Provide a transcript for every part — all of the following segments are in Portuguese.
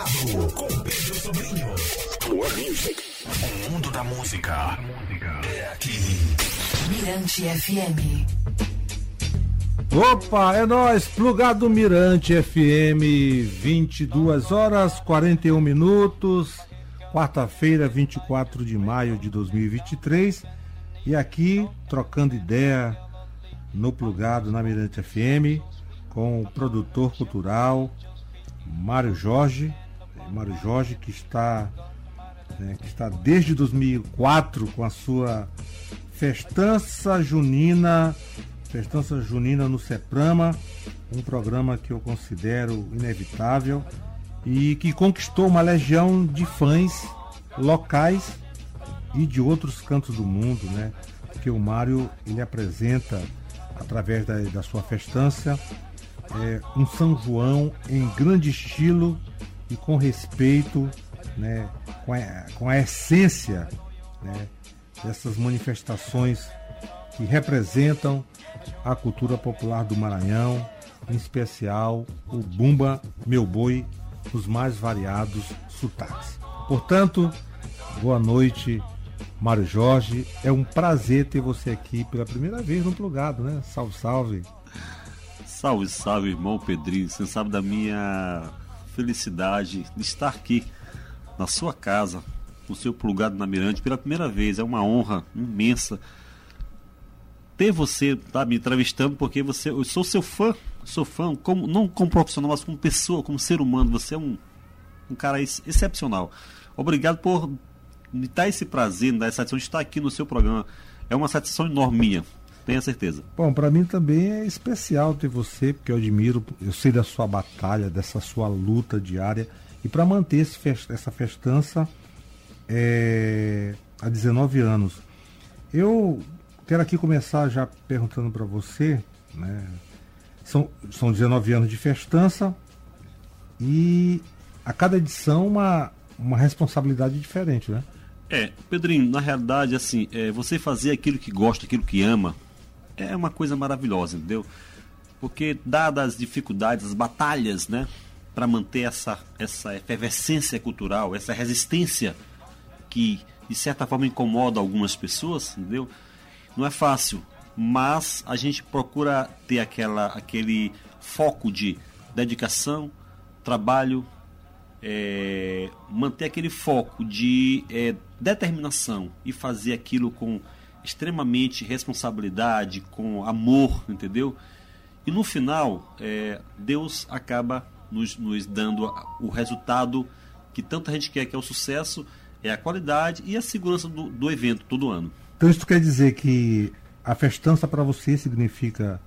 Com Pedro Sobrinho. O mundo da música é aqui. Mirante FM. Opa, é nós, Plugado Mirante FM, 22 horas 41 minutos, quarta-feira, 24 de maio de 2023. E aqui, trocando ideia no Plugado na Mirante FM, com o produtor cultural Mário Jorge, Mário Jorge que está, né, que está desde 2004 com a sua festança junina, festança junina no Seprama, um programa que eu considero inevitável e que conquistou uma legião de fãs locais e de outros cantos do mundo, né? Porque o Mário ele apresenta através da, da sua festança é, um São João em grande estilo e com respeito, né, com, a, com a essência né, dessas manifestações que representam a cultura popular do Maranhão, em especial o Bumba Meu Boi, os mais variados sotaques. Portanto, boa noite, Mário Jorge. É um prazer ter você aqui pela primeira vez no Plugado, né? Salve, salve. Salve, salve, irmão Pedrinho. Você sabe da minha felicidade de estar aqui na sua casa, no seu plugado na Mirante, pela primeira vez. É uma honra imensa ter você tá, me entrevistando, porque você, eu sou seu fã, sou fã, como, não como profissional, mas como pessoa, como ser humano. Você é um, um cara ex excepcional. Obrigado por me dar esse prazer, me dar essa satisfação de estar aqui no seu programa. É uma satisfação enorme minha tenha certeza. Bom, para mim também é especial ter você, porque eu admiro, eu sei da sua batalha, dessa sua luta diária. E para manter fest, essa festança é, há 19 anos. Eu quero aqui começar já perguntando para você, né? São, são 19 anos de festança e a cada edição uma, uma responsabilidade diferente, né? É, Pedrinho, na realidade, assim, é, você fazer aquilo que gosta, aquilo que ama, é uma coisa maravilhosa, entendeu? Porque, dadas as dificuldades, as batalhas, né, para manter essa, essa efervescência cultural, essa resistência que, de certa forma, incomoda algumas pessoas, entendeu? Não é fácil, mas a gente procura ter aquela, aquele foco de dedicação, trabalho, é, manter aquele foco de é, determinação e fazer aquilo com extremamente responsabilidade, com amor, entendeu? E no final, é, Deus acaba nos, nos dando o resultado que tanta gente quer, que é o sucesso, é a qualidade e a segurança do, do evento todo ano. Então isso quer dizer que a festança para você significa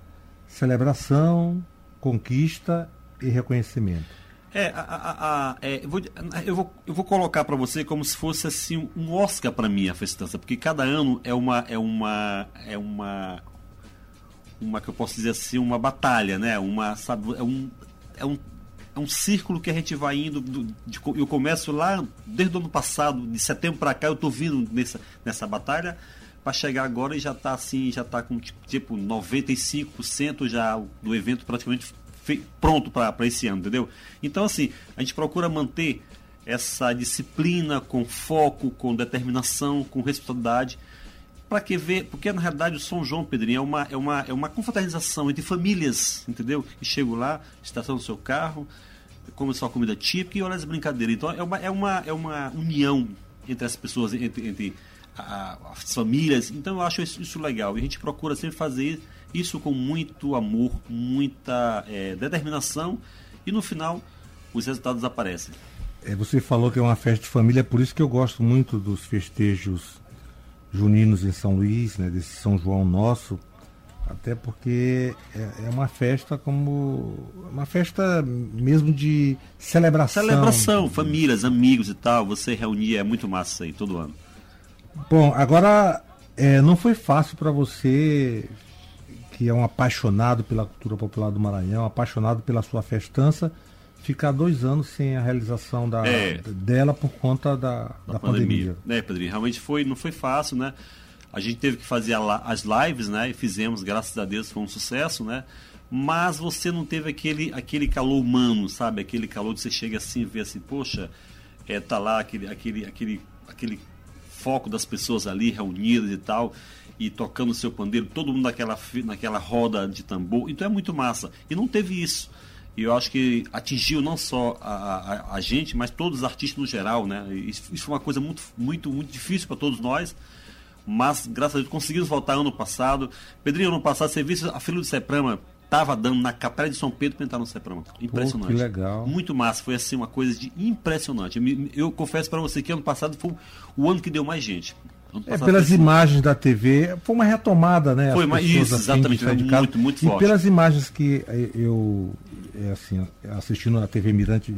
celebração, conquista e reconhecimento. É, a, a, a, é eu, vou, eu, vou, eu vou colocar para você como se fosse assim um Oscar para mim a festança, porque cada ano é uma é uma é uma uma que eu posso dizer assim uma batalha, né? Uma sabe, é um é um é um círculo que a gente vai indo. Do, de, eu começo lá desde o ano passado, de setembro para cá, eu estou vindo nessa, nessa batalha para chegar agora e já está assim, já está com tipo, tipo 95% já do evento praticamente pronto para esse ano, entendeu? Então, assim, a gente procura manter essa disciplina com foco, com determinação, com responsabilidade, para que ver, porque na realidade o São João, Pedrinho, é uma, é uma, é uma confraternização entre famílias, entendeu? E chego lá, estação no seu carro, come sua comida típica e olha as brincadeiras. Então é uma, é uma, é uma união entre as pessoas, entre, entre a, as famílias. Então eu acho isso, isso legal. E a gente procura sempre fazer isso com muito amor, muita é, determinação e no final os resultados aparecem. É, você falou que é uma festa de família, é por isso que eu gosto muito dos festejos juninos em São Luís, né, desse São João nosso, até porque é, é uma festa como uma festa mesmo de celebração. Celebração, famílias, amigos e tal, você reunir é muito massa aí todo ano. Bom, agora é, não foi fácil para você que é um apaixonado pela cultura popular do Maranhão, apaixonado pela sua festança, ficar dois anos sem a realização da, é, dela por conta da, da, da pandemia. pandemia. É, Pedrinho, realmente foi, não foi fácil, né? A gente teve que fazer a, as lives, né? E fizemos, graças a Deus, foi um sucesso, né? mas você não teve aquele, aquele calor humano, sabe? Aquele calor que você chega assim e vê assim, poxa, é, tá lá aquele, aquele, aquele, aquele foco das pessoas ali reunidas e tal, e tocando o seu pandeiro, todo mundo naquela, naquela roda de tambor. Então é muito massa. E não teve isso. E eu acho que atingiu não só a, a, a gente, mas todos os artistas no geral, né? Isso, isso foi uma coisa muito, muito, muito difícil para todos nós. Mas, graças a Deus, conseguimos voltar ano passado. Pedrinho, ano passado, serviço, a filha do Seprama estava dando na Capela de São Pedro para entrar no Seprama. Impressionante. Pô, que legal. Muito massa. Foi assim uma coisa de impressionante. Eu, eu confesso para você que ano passado foi o ano que deu mais gente. É, pelas imagens da TV, foi uma retomada, né? Foi, mas isso, exatamente, foi muito, muito forte. E pelas imagens que eh, eu, é assim, assistindo na TV Mirante,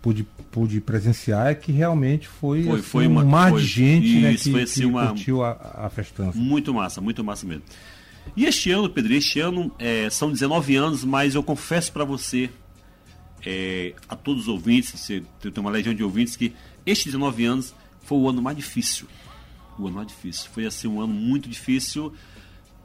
pude, pude presenciar, é que realmente foi, foi, assim, foi uma, um mar foi, de gente isso, né, que, foi assim que uma, curtiu a, a festança. Muito massa, muito massa mesmo. E este ano, Pedro, este ano é, são 19 anos, mas eu confesso para você, é, a todos os ouvintes, você tem uma legião de ouvintes, que estes 19 anos foi o ano mais difícil o ano mais difícil. Foi assim um ano muito difícil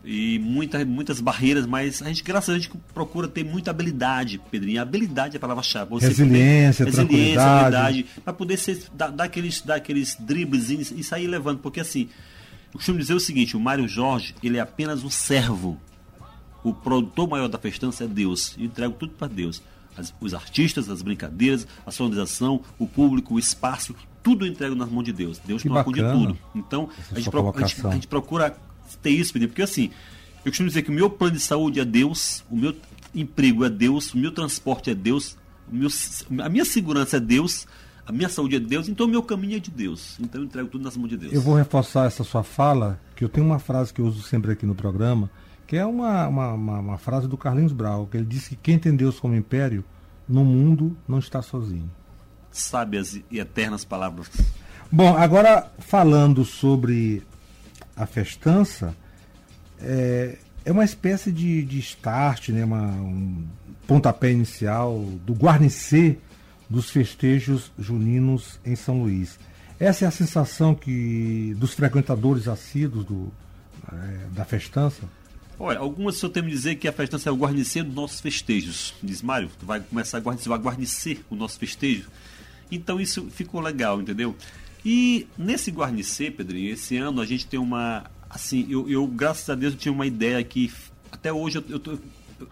e muita, muitas barreiras, mas a gente, graças a Deus, a gente procura ter muita habilidade, Pedrinho. Habilidade é a palavra-chave. Resiliência, poder, resiliência, habilidade. para poder ser, dar, dar, aqueles, dar aqueles dribles e sair levando. Porque assim, eu costumo dizer o seguinte, o Mário Jorge, ele é apenas um servo. O produtor maior da festança é Deus. Eu entrego tudo para Deus. As, os artistas, as brincadeiras, a sonorização, o público, o espaço, tudo entrego nas mãos de Deus. Deus que toma conta de tudo. Então, a gente, procura, a, gente, a gente, procura ter isso, porque assim, eu costumo dizer que o meu plano de saúde é Deus, o meu emprego é Deus, o meu transporte é Deus, meu, a minha segurança é Deus, a minha saúde é Deus, então o meu caminho é de Deus. Então eu entrego tudo nas mãos de Deus. Eu vou reforçar essa sua fala, que eu tenho uma frase que eu uso sempre aqui no programa, que é uma, uma, uma, uma frase do Carlinhos Brau, que ele disse que quem tem Deus como império, no mundo não está sozinho sábias e eternas palavras. Bom, agora falando sobre a festança, é, é uma espécie de, de start, né, uma, um pontapé inicial do guarnecer dos festejos juninos em São Luís. Essa é a sensação que dos frequentadores assíduos do, é, da festança? Olha, algumas eu tenho me dizer que a festança é o guarnecer dos nossos festejos. Diz, Mário, tu vai começar a guarnecer, vai guarnecer o nosso festejo. Então isso ficou legal, entendeu? E nesse guarnecer, Pedrinho, esse ano a gente tem uma. Assim, eu, eu graças a Deus eu tinha uma ideia que até hoje eu, eu, tô, eu,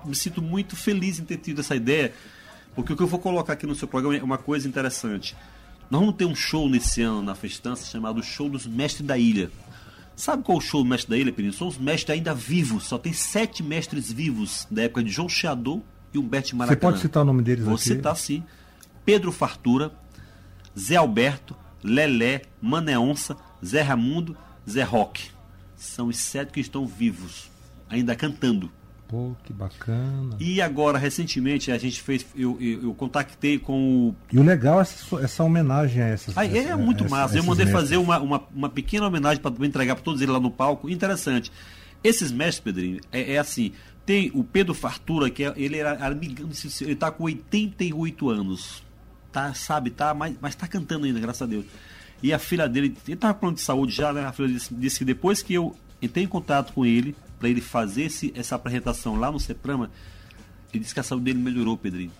me sinto muito feliz em ter tido essa ideia, porque o que eu vou colocar aqui no seu programa é uma coisa interessante. Nós vamos ter um show nesse ano na festança chamado Show dos Mestres da Ilha. Sabe qual é o show do Mestre da Ilha, Pedrinho? São os mestres ainda vivos, só tem sete mestres vivos da época de João Cheador e Humberto Maracanã. Você pode citar o nome deles Vou aqui? Vou citar sim. Pedro Fartura, Zé Alberto, Lelé, Mané Onça, Zé Ramundo, Zé Roque. São os sete que estão vivos, ainda cantando. Pô, que bacana. E agora, recentemente, a gente fez. Eu, eu, eu contactei com o. E o legal é essa, essa homenagem a essas ah, É muito massa. Eu mandei mestres. fazer uma, uma, uma, pequena homenagem para entregar para todos eles lá no palco. Interessante. Esses mestres, Pedrinho, é, é assim. Tem o Pedro Fartura, que é, ele era, ele está com 88 anos tá, sabe, tá, mas, mas tá cantando ainda, graças a Deus. E a filha dele, ele tava falando de saúde já, né? A filha disse, disse que depois que eu entrei em contato com ele, para ele fazer esse, essa apresentação lá no Seprama, ele disse que a saúde dele melhorou, Pedrinho.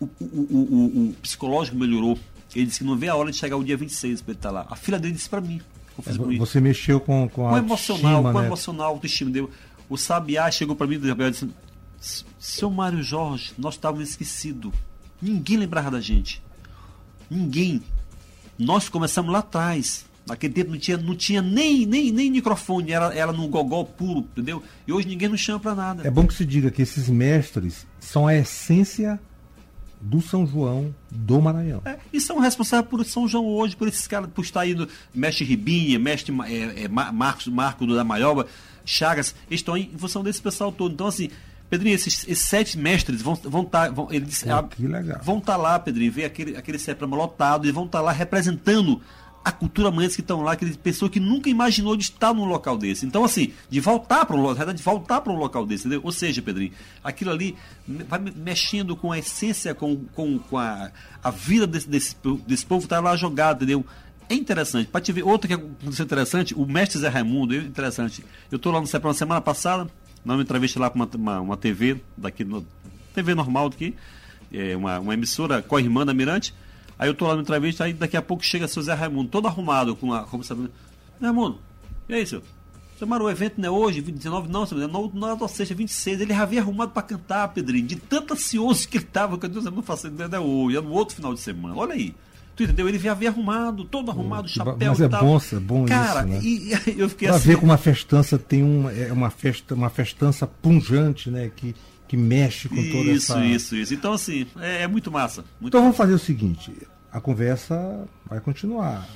O, o, o, o, psicológico melhorou. Ele disse que não vê a hora de chegar o dia 26 para ele estar tá lá. A filha dele disse para mim. Você mexeu com, com, com a emocional, né? com a emocional, autoestima dele. O Sabiá chegou para mim e disse: Seu Mário Jorge, nós estávamos esquecidos Ninguém lembrava da gente. Ninguém. Nós começamos lá atrás. Naquele tempo não tinha, não tinha nem, nem, nem microfone, era, era no gogó puro, entendeu? E hoje ninguém nos chama para nada. É bom que se diga que esses mestres são a essência do São João do Maranhão. É, e são responsáveis por São João hoje, por esses caras, por estar indo, mestre Ribinha, mestre é, é, Marcos, Marco da Maioba, Chagas, estão em função desse pessoal todo. Então, assim, Pedrinho, esses, esses, sete mestres vão estar. Vão tá, vão, que legal. vão estar tá lá, Pedrinho, ver aquele, aquele Seprama lotado, e vão estar tá lá representando a cultura manhã que estão lá, aquele pessoa que nunca imaginou de estar num local desse. Então, assim, de voltar para um de voltar para um local desse, entendeu? Ou seja, Pedrinho, aquilo ali vai mexendo com a essência, com, com, com a, a vida desse, desse, desse povo está lá jogado, entendeu? É interessante. Para te ver, outra que é interessante, o mestre Zé Raimundo, é interessante. Eu estou lá no CEPRAM semana passada, numa entrevista lá para uma, uma, uma TV daqui, no, TV normal daqui, é, uma, uma emissora co-irmã da Mirante. Aí eu tô lá na entrevista, aí daqui a pouco chega seu Zé Raimundo, todo arrumado, com a. Como sabe, Zé Raimundo, e aí? Seu Maro, o evento não é hoje, 19, não, seu, não, não é da sexta, 26. Ele já havia arrumado para cantar, Pedrinho, de tanto ansioso que ele tava, que eu disse, não faço ideia, é hoje, é no outro final de semana. Olha aí. Tu entendeu? Ele havia arrumado, todo arrumado, chapéu Mas e é tal. bom, é bom Cara, isso, né? e, e eu fiquei Pra assim. ver como uma festança tem uma, é uma, festa, uma festança punjante, né? Que, que mexe com toda Isso, essa. isso, isso. Então, assim, é, é muito massa. Muito Então vamos fazer o seguinte: a conversa vai continuar.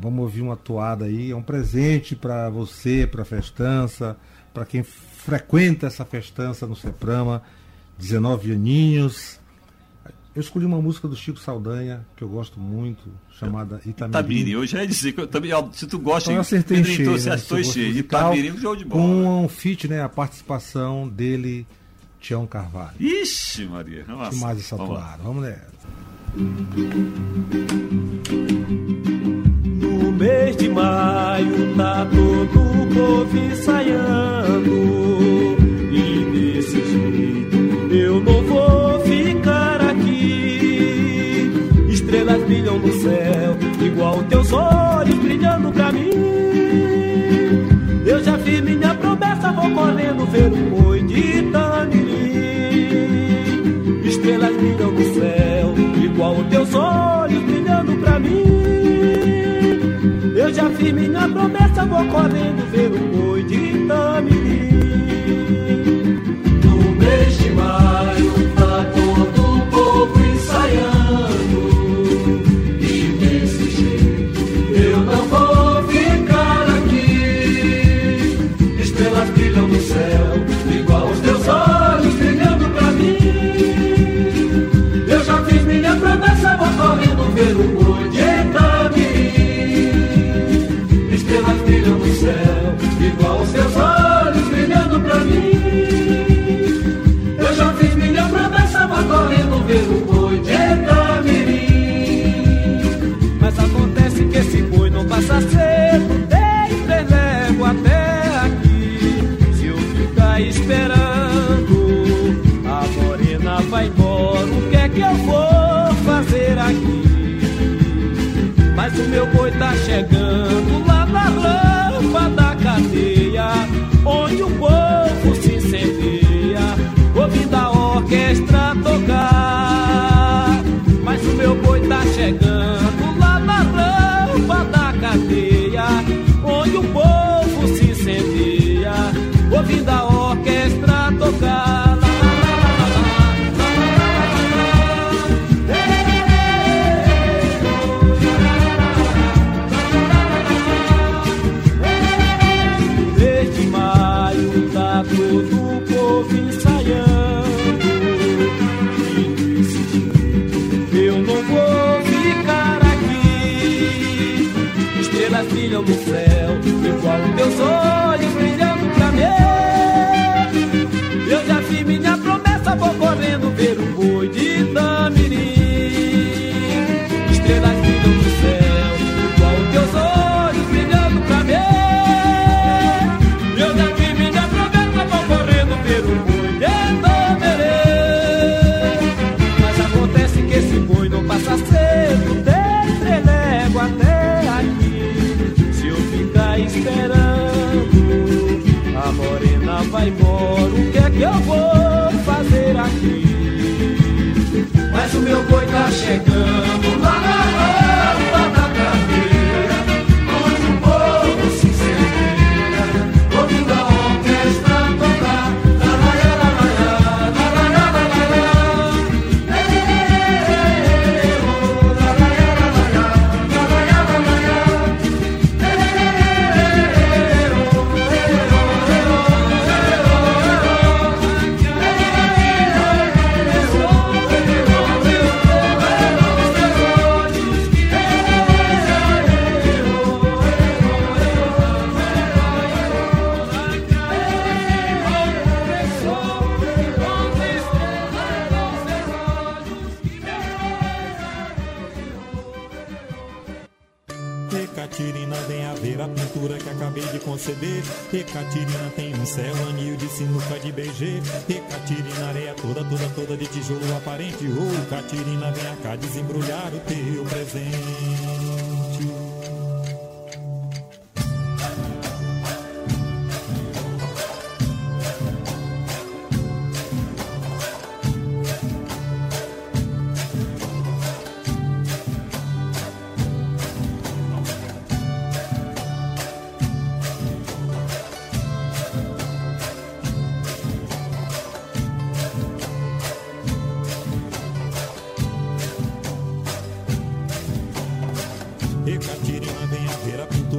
Vamos ouvir uma toada aí, é um presente para você, para a festança, para quem frequenta essa festança no Seprama, 19 aninhos. Eu escolhi uma música do Chico Saldanha, que eu gosto muito, chamada Itamirim. Itabiri, eu já ia dizer que eu também, se tu gosta, Então eu acertei em Pedrinho, cheio, então você né, acertou cheio. musical, Itabiri, show de bola. Com um feat, né, a participação dele, Tião Carvalho. Ixi, Maria. Nossa. Que mais essa Vamos? Vamos nessa. No mês de maio tá todo o povo ensaiando brilham no céu, igual teus olhos brilhando pra mim. Eu já fiz minha promessa, vou correndo ver o boi de Itamirim Estrelas brilham no céu, igual teus olhos brilhando pra mim. Eu já fiz minha promessa, vou correndo ver o boi de Itamirim. No mês de maio meu boi tá chegando. Lá na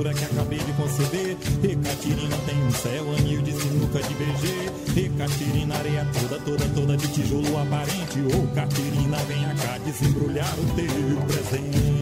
que acabei de conceber. Ecatirina tem um céu, anil de sinuca de BG. Ecatirina, areia toda, toda, toda de tijolo aparente. Ô, oh, Catirina, vem cá desembrulhar o teu presente.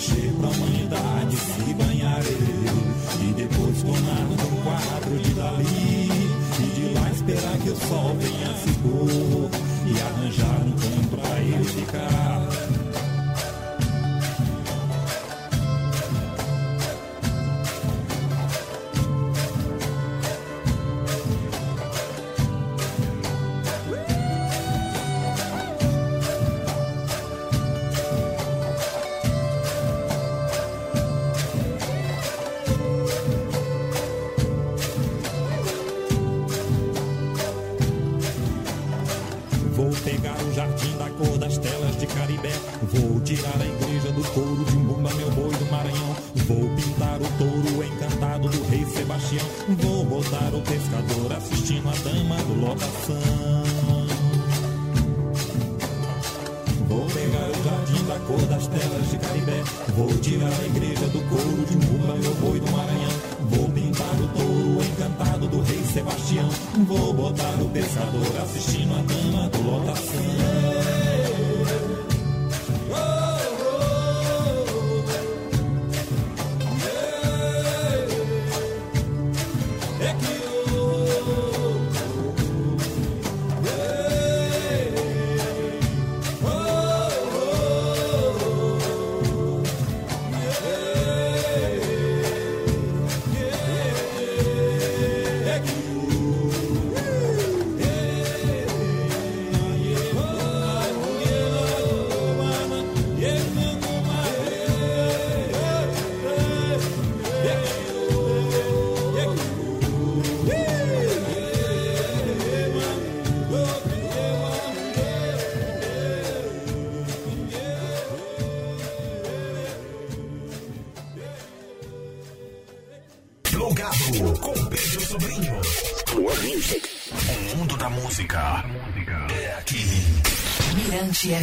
enxergo a humanidade se banhar eu E depois tornar um quadro de Dali E de lá esperar que o sol venha se pôr E arranjar um canto pra ele ficar.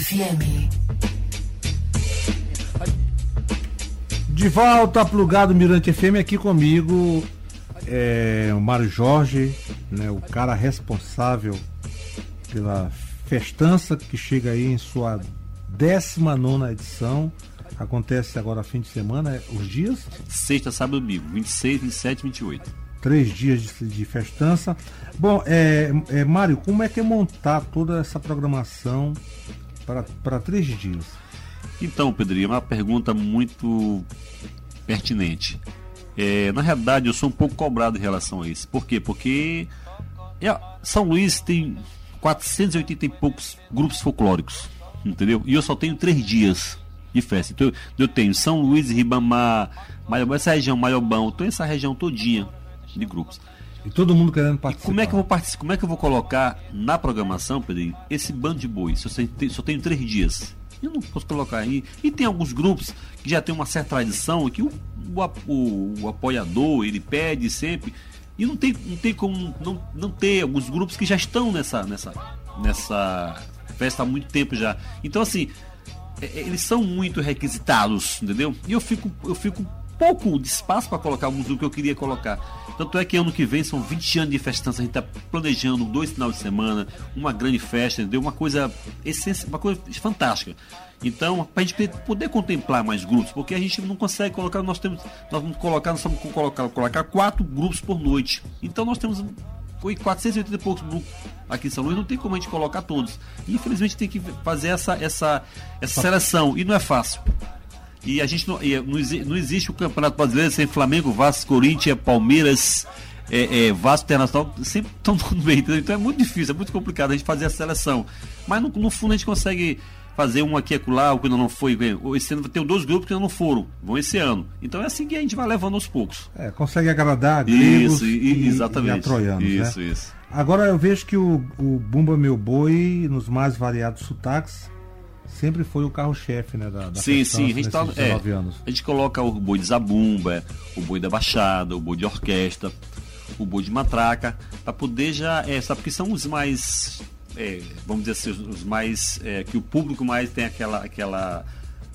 FM. De volta, plugado Mirante FM aqui comigo. É, o Mário Jorge, né, o cara responsável pela festança que chega aí em sua 19 edição. Acontece agora fim de semana, é, os dias? Sexta, sábado e domingo, 26, 27 e 28. Três dias de, de festança. Bom, é, é, Mário, como é que é montar toda essa programação para três dias? Então, Pedrinho, é uma pergunta muito pertinente. É, na realidade, eu sou um pouco cobrado em relação a isso. Por quê? Porque é, São Luís tem 480 e poucos grupos folclóricos, entendeu? E eu só tenho três dias de festa. Então, eu tenho São Luís, Ribamar, Maiobão, essa região, Maiobão, estou essa região todinha de grupos. E todo mundo querendo participar. E como é que eu vou participar? Como é que eu vou colocar na programação, Pedro, esse bando de boi? Se eu só tenho três dias. Eu não posso colocar aí. E tem alguns grupos que já tem uma certa tradição que o, o- o apoiador ele pede sempre. E não tem, não tem como não, não ter alguns grupos que já estão nessa, nessa, nessa festa há muito tempo já. Então assim, é, é, eles são muito requisitados, entendeu? E eu fico, eu fico pouco de espaço para colocar alguns do que eu queria colocar. Tanto é que ano que vem são 20 anos de festança, a gente está planejando dois finais de semana, uma grande festa, entendeu? Uma coisa essencial, uma coisa fantástica. Então, para a gente poder contemplar mais grupos, porque a gente não consegue colocar, nós temos, nós vamos colocar, nós vamos colocar, colocar quatro grupos por noite. Então nós temos foi 480 e poucos grupos aqui em São Luís, não tem como a gente colocar todos. Infelizmente tem que fazer essa, essa, essa seleção, e não é fácil. E a gente não, não, não existe o Campeonato Brasileiro sem Flamengo, Vasco, Corinthians, Palmeiras, é, é, Vasco Internacional, sempre estão no meio, entendeu? Então é muito difícil, é muito complicado a gente fazer a seleção. Mas no, no fundo a gente consegue fazer um aqui e acolá, o que ainda não foi. Esse ano tem dois grupos que ainda não foram, vão esse ano. Então é assim que a gente vai levando aos poucos. É, consegue agradar gregos Isso, e- exatamente. e a troianos, isso, né? isso. Agora eu vejo que o, o Bumba Meu Boi, nos mais variados sotaques, sempre foi o carro-chefe, né? Da, da Sim, sim, a gente, tá, é, 19 anos. a gente coloca o boi de zabumba, o boi da baixada, o boi de orquestra, o boi de matraca, para poder já, é, sabe, porque são os mais, é, vamos dizer assim, os, os mais, é, que o público mais tem aquela, aquela,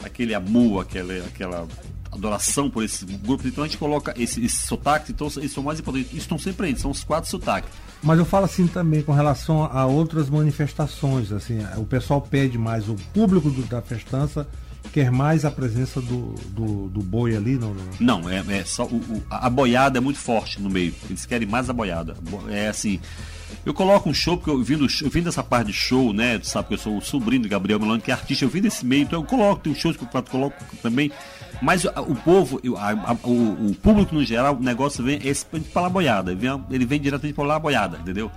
aquele amor, aquela, aquela adoração por esses grupos, então a gente coloca esses esse sotaques, então eles são mais importantes, eles estão sempre aí, são os quatro sotaques. Mas eu falo assim também com relação a outras manifestações, assim, o pessoal pede mais, o público do- da festança quer mais a presença do, do, do boi ali, não, não- é, é só o, o- a boiada é muito forte no meio. Eles querem mais a boiada. Bo- É assim. Eu coloco um show, porque eu vim, do, show- eu vim dessa parte de show, né? Tu sabe que eu sou o sobrinho do Gabriel Melano, que é artista, eu vim desse meio, então eu coloco, tem shows que eu coloco também. Mas o povo, a- a- o, o público no geral, o negócio vem esse pela boiada. Ele vem, ele vem diretamente pela boiada, entendeu?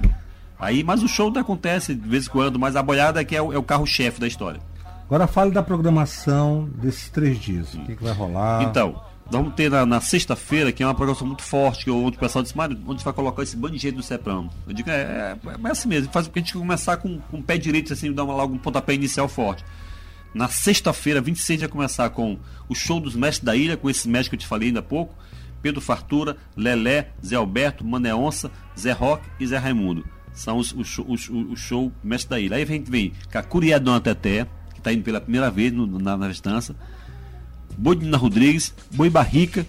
Aí, mas o show acontece de vez em quando, mas a boiada é que é o, é o carro-chefe da história. Agora fale da programação desses três dias. O que, que vai rolar? Então, vamos ter na, na sexta-feira, que é uma programação muito forte, que onde o pessoal disse, Mário, onde vai colocar esse bando de gente do Ceprano? Eu digo, é, é, é assim mesmo, faz porque a gente começar com, com o pé direito, assim, dar uma, logo um pontapé inicial forte. Na sexta-feira, 26, vai começar com o show dos mestres da ilha, com esse mestre que eu te falei ainda há pouco, Pedro Fartura, Lelé, Zé Alberto, Mané Onça, Zé Roque e Zé Raimundo. São os, os, show- os, o show mestre da ilha. Aí vem Cacuriá Dona Teté, está indo pela primeira vez no- na, na festança, Boi de Nina Rodrigues, Boi Barrica,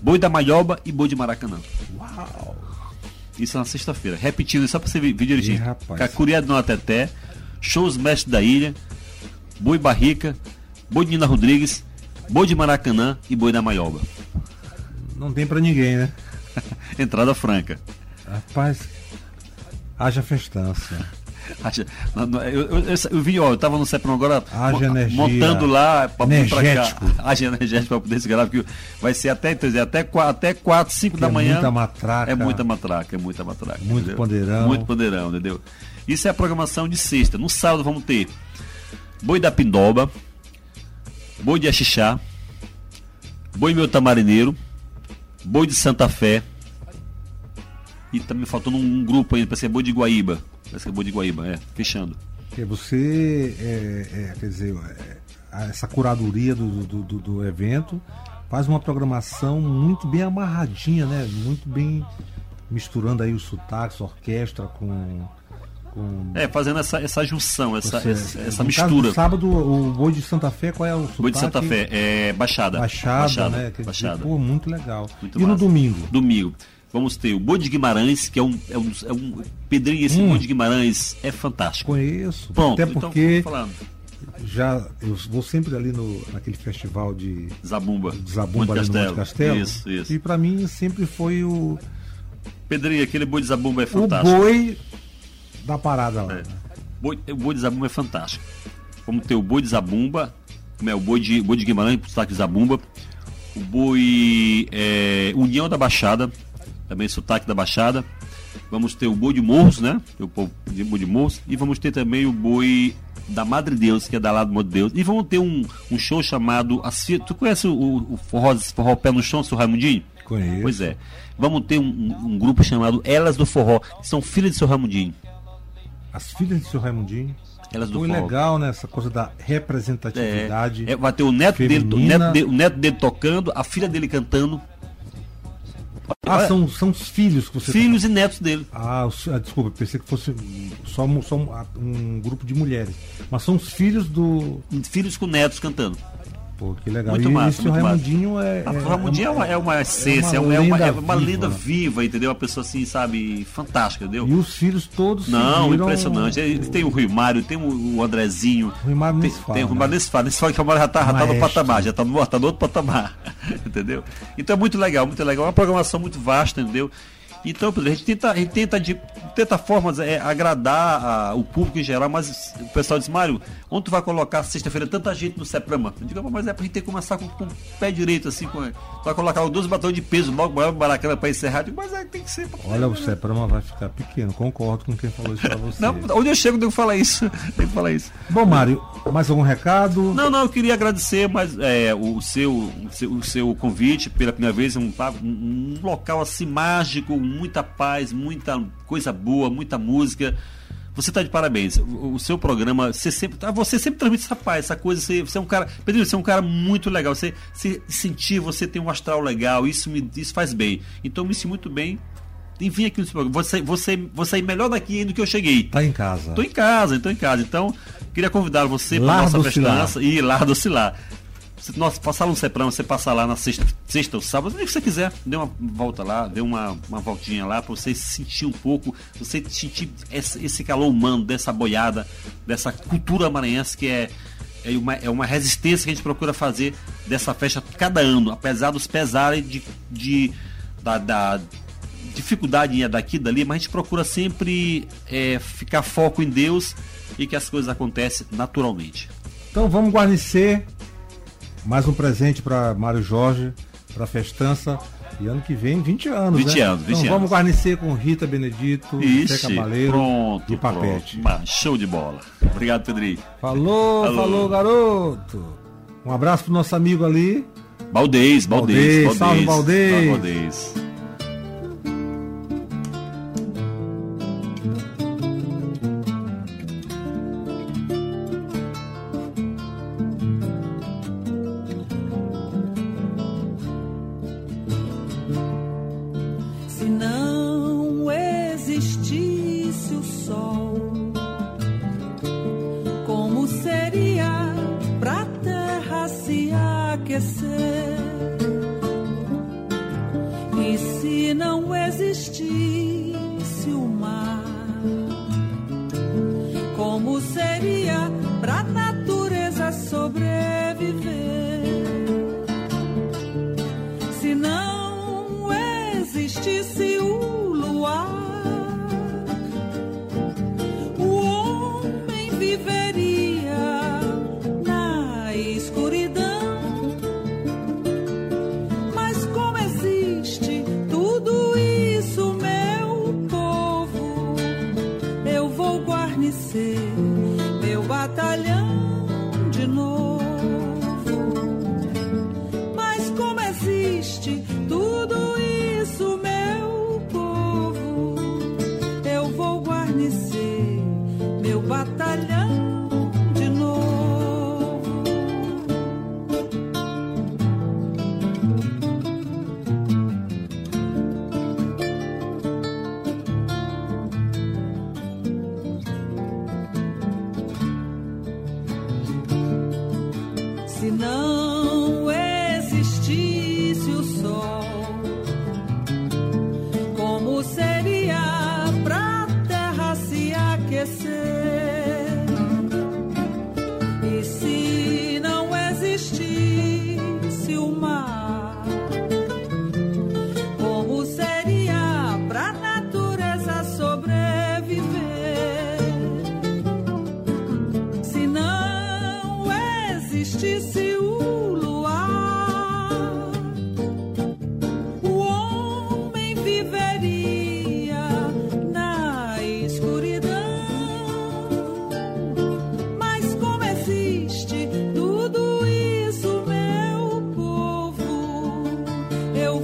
Boi da Maioba e Boi de Maracanã. Uau! Isso na sexta-feira. Repetindo, só pra você ver ver direitinho. Cacuriá do Noteté, Shows Mestre da Ilha, Boi Barrica, Boi de Nina Rodrigues, Boi de Maracanã e Boi da Maioba. Não tem pra ninguém, né? Entrada franca. Rapaz, haja festança. Eu, eu, eu, eu vi, ó, eu tava no CEPROM agora energia. montando lá pra vir pra cá. Haja energético pra poder se gravar, porque vai ser até, dizer, até 4, até 4 5 da é manhã. muita matraca. É muita matraca, é muita matraca. Muito entendeu? pandeirão. Muito pandeirão, entendeu? Isso é a programação de sexta. No sábado vamos ter Boi da Pindoba, Boi de Axixá, Boi Meu Tamarineiro, Boi de Santa Fé. E tá me faltando um grupo ainda, para ser Boi de Guaíba. Parece que é Boi de Guaíba, é, fechando. Porque você, é, é, quer dizer, é, a- essa curadoria do, do, do- do evento faz uma programação muito bem amarradinha, né? Muito bem misturando aí os sotaques, orquestra com. com É, fazendo essa, essa junção, essa, você- essa, essa no caso mistura. do sábado, o Boi de Santa Fé, qual é o sotaque? Boi de Santa Fé, é Baixada. Baixada, né? Quer dizer, Baixada. pô, muito legal. Muito e no massa. domingo? Domingo. Vamos ter o Boi de Guimarães, que é um, é um, é um pedrinho, esse Hum. Boi de Guimarães é fantástico. Conheço. Pronto, até então, porque falando. já eu vou sempre ali no, naquele festival de, Zabumba. de Zabumba ali no Monte Castelo. Isso, isso. E pra mim sempre foi o, Pedrinho, aquele boi de Zabumba é o fantástico. boi da parada lá. É. Boi- o boi de Zabumba é fantástico. Vamos ter o boi de Zabumba, como é o boi de, boi de Guimarães, sotaque de Zabumba. O boi é, União da Baixada, também sotaque da Baixada. Vamos ter o boi de Morros, né? O povo de boi de Morros. E vamos ter também o boi da Madre Deus, que é da lá do Monte Deus. E vamos ter um, um show chamado. As Tu conhece o, o forró, forró Pé no Chão, seu Raimundinho? Conheço. Pois é. Vamos ter um, um- grupo chamado Elas do Forró, que são filhas de seu Ramundinho. As filhas de seu Raimundinho. Elas do Foi forró. legal, né? Essa coisa da representatividade. É, vai ter o neto, dele, o, neto dele, o neto dele tocando, a filha dele cantando. Ah, são, são os filhos que você Filhos e netos dele. Ah, ah, desculpa, pensei que fosse só, um- só um, um grupo de mulheres. Mas são os filhos do. Filhos com netos cantando. Pô, que legal. Muito e massa, esse o muito massa. Raimundinho é. A Ramondinha é uma, é uma essência, é uma uma, é uma, lenda é uma viva, lenda né? viva, entendeu? Uma pessoa assim, sabe, fantástica, entendeu? E os filhos todos. Não, impressionante. Ele tem o Rui Mário, tem o o Andrezinho. O Rui Mário tem, fala, tem o Rui né? Mário nem se fala. Nem se fala que o Mário já tá, já tá no patamar, já tá no, tá no outro patamar. entendeu? Então é muito legal, muito legal. É uma programação muito vasta, entendeu? Então, a gente tenta, a gente tenta de tenta formas é, agradar a- o público em geral, mas o pessoal diz, Mário, onde tu vai colocar sexta-feira tanta gente no Seprama? Eu digo, mas é pra gente ter que começar com, com o pé direito, assim, com, tu vai colocar os 12 batões de peso logo maior baracana pra encerrar. Eu digo, mas é, tem que ser. Olha, o Seprama vai ficar pequeno. Concordo com quem falou isso pra você. Não, onde eu chego, eu devo falar isso. Devo falar isso. Bom, Mário, mais algum recado? Não, não, eu queria agradecer mais é, o, seu, o, seu, o seu convite pela primeira vez, um, um, um local assim mágico, muita paz, muita coisa boa, muita música. Você está de parabéns. O, o seu programa, você sempre, ah, você sempre transmite essa paz, essa coisa. Você, você é um cara, Pedro, você é um cara muito legal. Você, você sentir, você tem um astral legal. Isso me, isso faz bem. Então me sinto muito bem em vir aqui no seu programa. Você, você, você sair melhor daqui do que eu cheguei. Tá em casa. Tô em casa, tô em casa. Então, queria convidar você para nossa festança e lá do Cilar. Nós passar no Seprão, você passar lá na sexta, sexta ou sábado, o que você quiser, dê uma volta lá, dê uma, uma voltinha lá para você sentir um pouco, você sentir esse, calor humano, dessa boiada, dessa cultura maranhense que é, é, uma, é uma resistência que a gente procura fazer dessa festa cada ano, apesar dos pesares de, de, da, da dificuldade daqui dali, mas a gente procura sempre é, ficar foco em Deus e que as coisas acontecem naturalmente. Então vamos guarnecer mais um presente para Mário Jorge, para a festança. E ano que vem, 20 anos. 20 né? anos, 20 então vamos guarnecer com Rita Benedito, Zé Ixi, Cabaleiro pronto, e Papete. pronto. Show de bola. Obrigado, Pedrinho. Falou, Falou. falou, garoto. Um abraço pro nosso amigo ali. Baldez, Baldez, Baldez, salve, Baldez. Salve, Baldez.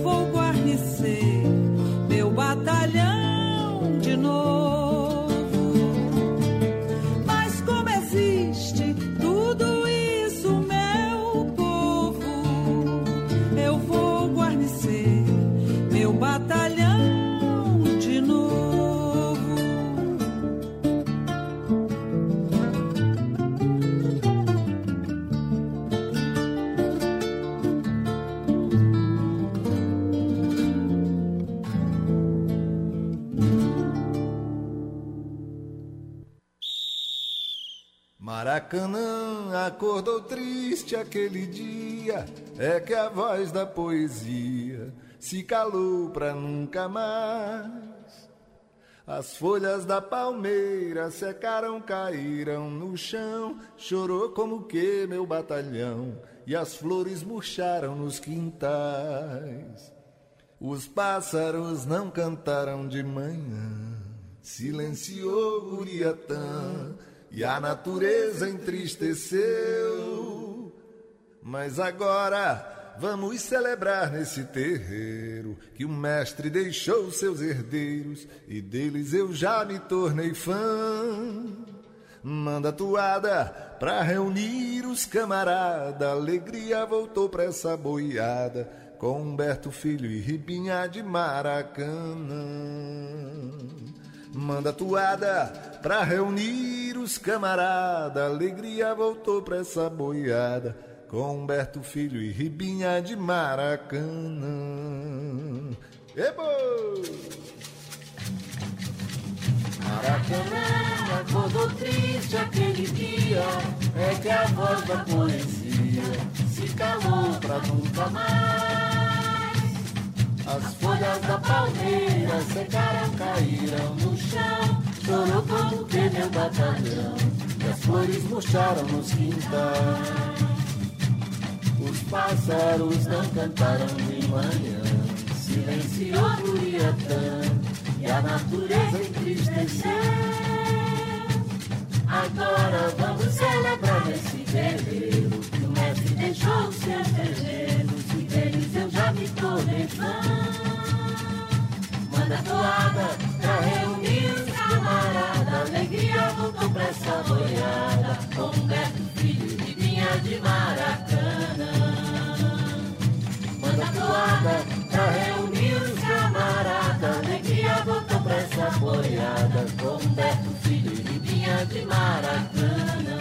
Vou guarnecer meu batalhão acordou triste aquele dia, é que a voz da poesia se calou pra nunca mais. As folhas da palmeira secaram, caíram no chão, chorou como que meu batalhão, e as flores murcharam nos quintais. Os pássaros não cantaram de manhã, silenciou Uriatã, e a natureza entristeceu. Mas agora Vamos celebrar nesse terreiro que o mestre deixou seus herdeiros e deles eu já me tornei fã. Manda toada pra reunir os camarada, alegria voltou pra essa boiada com Humberto Filho e Ribinha de Maracanã. Manda toada pra reunir os camarada, alegria voltou pra essa boiada com Humberto Filho e Ribinha de Maracanã. Ebo! Maracanã acordou triste aquele dia, é que a voz da poesia se calou pra nunca mais. As folhas da palmeira secaram, caíram no chão, chorou como que meu batalhão, e as flores murcharam nos quintais. Os pássaros não cantaram de manhã, silenciou Curiatã e a natureza entristeceu. Manda toada pra reunir os camaradas, alegria voltou pra essa boiada, com Beto Filho e Vinha de Maracanã da toada pra reunir os camaradas. Alegria voltou pra essa boiada com Beto Filho e Ribinha de Maracanã.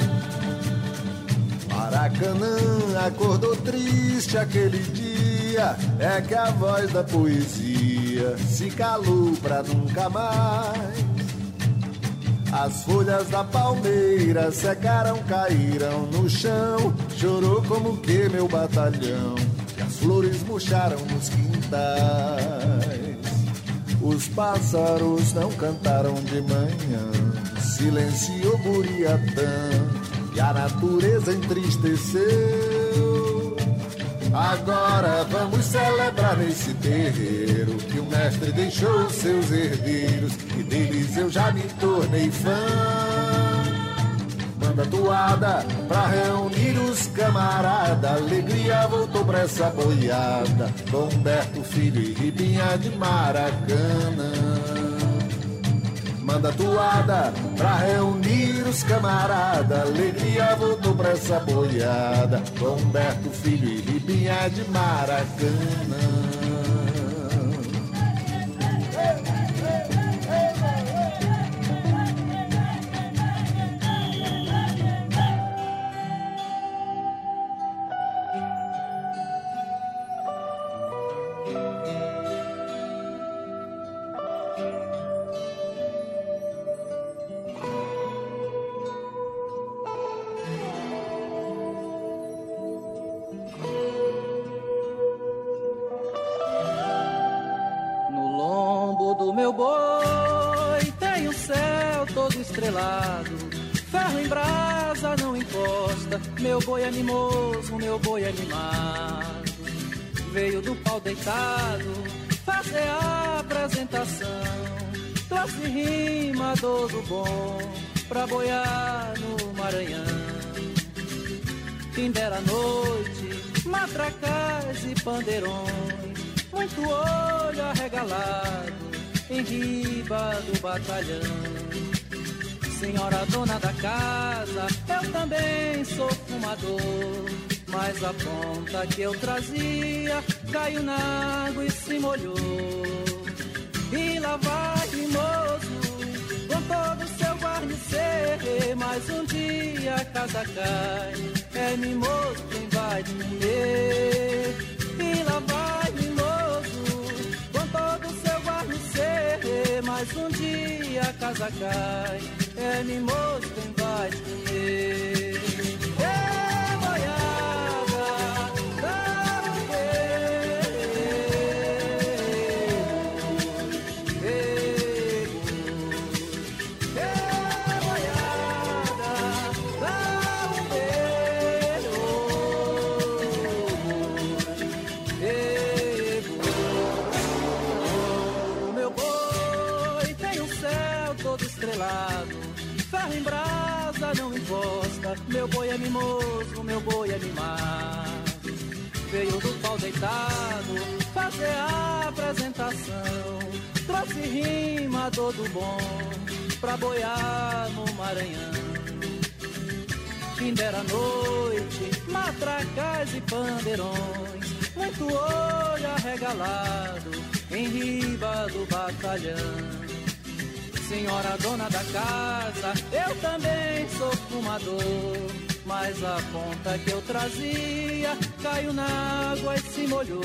Maracanã acordou triste aquele dia, é que a voz da poesia se calou pra nunca mais. As folhas da palmeira secaram, caíram no chão, chorou como que meu batalhão flores murcharam nos quintais. Os pássaros não cantaram de manhã, silenciou Buriatã e a natureza entristeceu. Agora vamos celebrar nesse terreiro que o mestre deixou seus herdeiros e deles eu já me tornei fã da toada pra reunir os camarada. Alegria voltou pra essa boiada, com Humberto Filho e Ribinha de Maracanã. Manda toada pra reunir os camarada. Alegria voltou pra essa boiada, Humberto Filho e Ribinha de Maracanã. Veio do pau deitado fazer a apresentação. Trouxe rima do bom pra boiar no Maranhão. Fim dera noite, matracais e pandeirões Muito olho arregalado em riba do batalhão. Senhora dona da casa, eu também sou fumador. Mas a ponta que eu trazia caiu na água e se molhou. E lá vai mimoso, com todo o seu guarnecer. Mas um dia a casa cai, é mimoso quem vai comer. E lá vai mimoso, com todo o seu guarnecer. Mas um dia a casa cai é mimoso quem vai te comer. Encosta. Meu boi é mimoso, meu boi é mimado. Veio do pau deitado fazer a apresentação. Trouxe rima todo bom pra boiar no Maranhão. Fim dera noite, matracas e pandeirões. Muito olho arregalado em riba do batalhão. Senhora dona da casa, eu também sou fumador. Mas a ponta que eu trazia caiu na água e se molhou.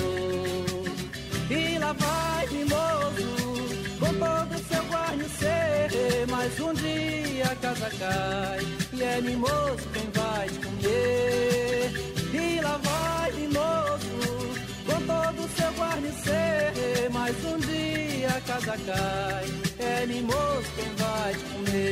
E lá vai mimoso, com todo seu guarnecer. Mas um dia a casa cai, e é mimoso quem vai te comer. Guarnecer. Mas um dia a casa cai, é mimoso quem vai te comer.